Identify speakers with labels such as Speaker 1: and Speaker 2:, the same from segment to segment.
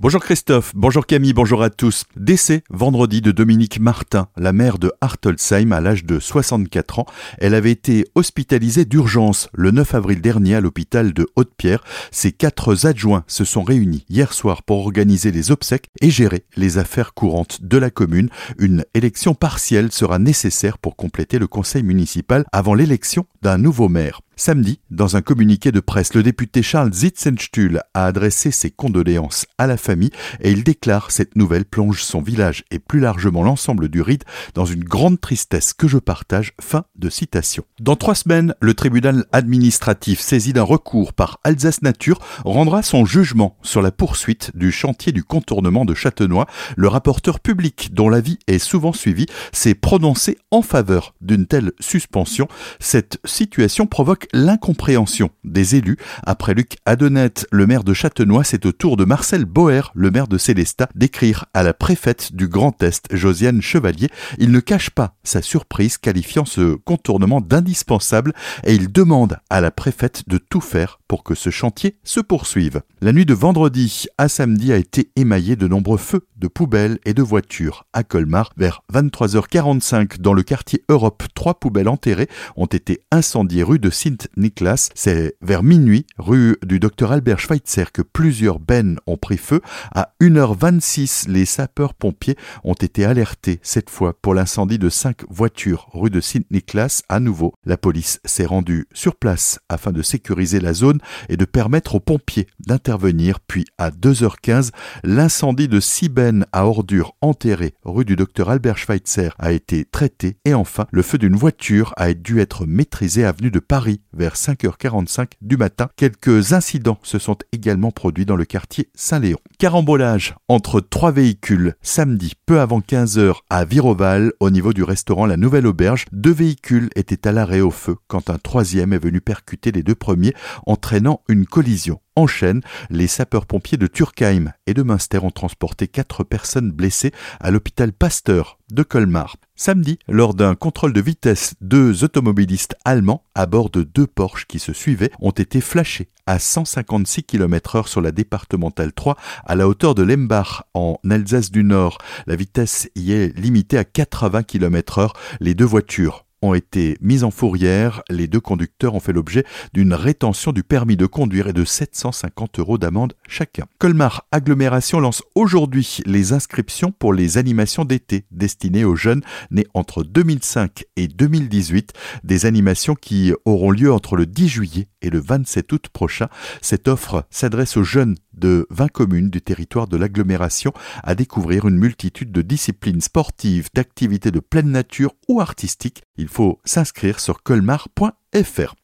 Speaker 1: Bonjour Christophe, bonjour Camille, bonjour à tous. Décès vendredi de Dominique Martin, la mère de Hartoldsheim à l'âge de 64 ans. Elle avait été hospitalisée d'urgence le 9 avril dernier à l'hôpital de Haute-Pierre. Ses quatre adjoints se sont réunis hier soir pour organiser les obsèques et gérer les affaires courantes de la commune. Une élection partielle sera nécessaire pour compléter le conseil municipal avant l'élection d'un nouveau maire. Samedi, dans un communiqué de presse, le député Charles Zitzenstuhl a adressé ses condoléances à la famille et il déclare cette nouvelle plonge son village et plus largement l'ensemble du Ride dans une grande tristesse que je partage. Fin de citation. Dans trois semaines, le tribunal administratif saisi d'un recours par Alsace Nature rendra son jugement sur la poursuite du chantier du contournement de Châtenois. Le rapporteur public, dont l'avis est souvent suivi, s'est prononcé en faveur d'une telle suspension. Cette situation provoque l'incompréhension des élus. Après Luc Adonette, le maire de Châtenois, c'est au tour de Marcel Boer, le maire de Célestat, d'écrire à la préfète du Grand Est, Josiane Chevalier. Il ne cache pas sa surprise, qualifiant ce contournement d'indispensable, et il demande à la préfète de tout faire pour que ce chantier se poursuive. La nuit de vendredi à samedi a été émaillée de nombreux feux de poubelles et de voitures. À Colmar, vers 23h45, dans le quartier Europe, trois poubelles enterrées ont été incendiées rue de Sint-Niklas. C'est vers minuit, rue du docteur Albert Schweitzer, que plusieurs bennes ont pris feu. À 1h26, les sapeurs-pompiers ont été alertés, cette fois pour l'incendie de cinq voitures, rue de Sint-Niklas. À nouveau, la police s'est rendue sur place afin de sécuriser la zone et de permettre aux pompiers d'intervenir. Puis à 2h15, l'incendie de six bennes à ordures enterrées, rue du docteur Albert Schweitzer, a été traité. Et enfin, le feu d'une voiture a dû être maîtrisé avenue de Paris vers 5h45 du matin. Quelques incidents se sont également produits dans le quartier Saint-Léon. Carambolage entre trois véhicules samedi peu avant 15h à Viroval au niveau du restaurant La Nouvelle Auberge. Deux véhicules étaient à l'arrêt au feu quand un troisième est venu percuter les deux premiers entraînant une collision en chaîne. Les sapeurs-pompiers de Turkheim et de Münster ont transporté quatre personnes blessées à l'hôpital Pasteur de Colmar. Samedi, lors d'un contrôle de vitesse, deux automobilistes allemands à bord de deux Porsche qui se suivaient ont été flashés à 156 km heure sur la départementale 3 à la hauteur de Lembach en Alsace du Nord. La vitesse y est limitée à 80 km heure. Les deux voitures ont été mis en fourrière. Les deux conducteurs ont fait l'objet d'une rétention du permis de conduire et de 750 euros d'amende chacun. Colmar Agglomération lance aujourd'hui les inscriptions pour les animations d'été destinées aux jeunes nés entre 2005 et 2018. Des animations qui auront lieu entre le 10 juillet et le 27 août prochain. Cette offre s'adresse aux jeunes de 20 communes du territoire de l'agglomération à découvrir une multitude de disciplines sportives, d'activités de pleine nature ou artistiques. Il faut s'inscrire sur colmar.fr.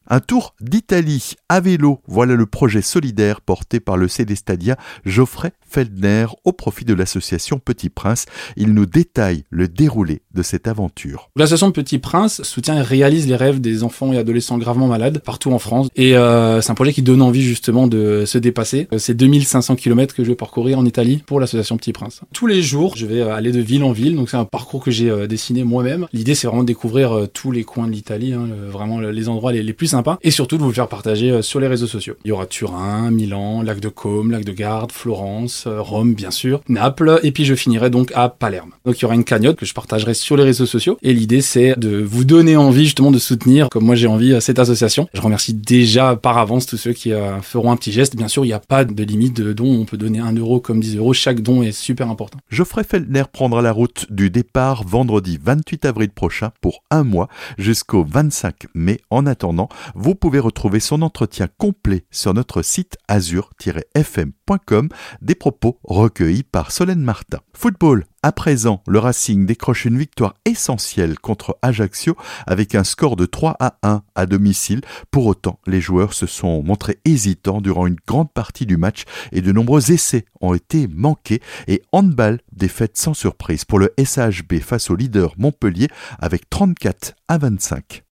Speaker 1: Un tour d'Italie à vélo, voilà le projet solidaire porté par le Célestadia Geoffrey Feldner au profit de l'association Petit Prince. Il nous détaille le déroulé de cette aventure.
Speaker 2: L'association Petit Prince soutient et réalise les rêves des enfants et adolescents gravement malades partout en France. Et euh, c'est un projet qui donne envie justement de se dépasser. Euh, c'est 2500 km que je vais parcourir en Italie pour l'association Petit Prince. Tous les jours, je vais euh, aller de ville en ville. Donc c'est un parcours que j'ai dessiné moi-même. L'idée, c'est vraiment de découvrir tous les coins de l'Italie, hein, vraiment les endroits les, les plus sympa et surtout de vous le faire partager euh, sur les réseaux sociaux. Il y aura Turin, Milan, Lac de Côme, Lac de Garde, Florence, euh, Rome bien sûr, Naples et puis je finirai donc à Palerme. Donc il y aura une cagnotte que je partagerai sur les réseaux sociaux et l'idée c'est de vous donner envie justement de soutenir comme moi j'ai envie euh, cette association. Je remercie déjà par avance tous ceux qui feront un petit geste. Bien sûr, il n'y a pas de limite de don, on peut donner 1 euro comme 10 euros, chaque don est super important.
Speaker 1: Geoffrey Feldner prendra la route du départ vendredi 28 avril prochain pour un mois jusqu'au 25 mai. En attendant, vous pouvez retrouver son entretien complet sur notre site azur-fm.com, des propos recueillis par Solène Martin. Football, à présent, le Racing décroche une victoire essentielle contre Ajaccio avec un score de 3 à 1 à domicile. Pour autant, les joueurs se sont montrés hésitants durant une grande partie du match et de nombreux essais ont été manqués et handball défaite sans surprise pour le SHB face au leader Montpellier avec 34 à 25.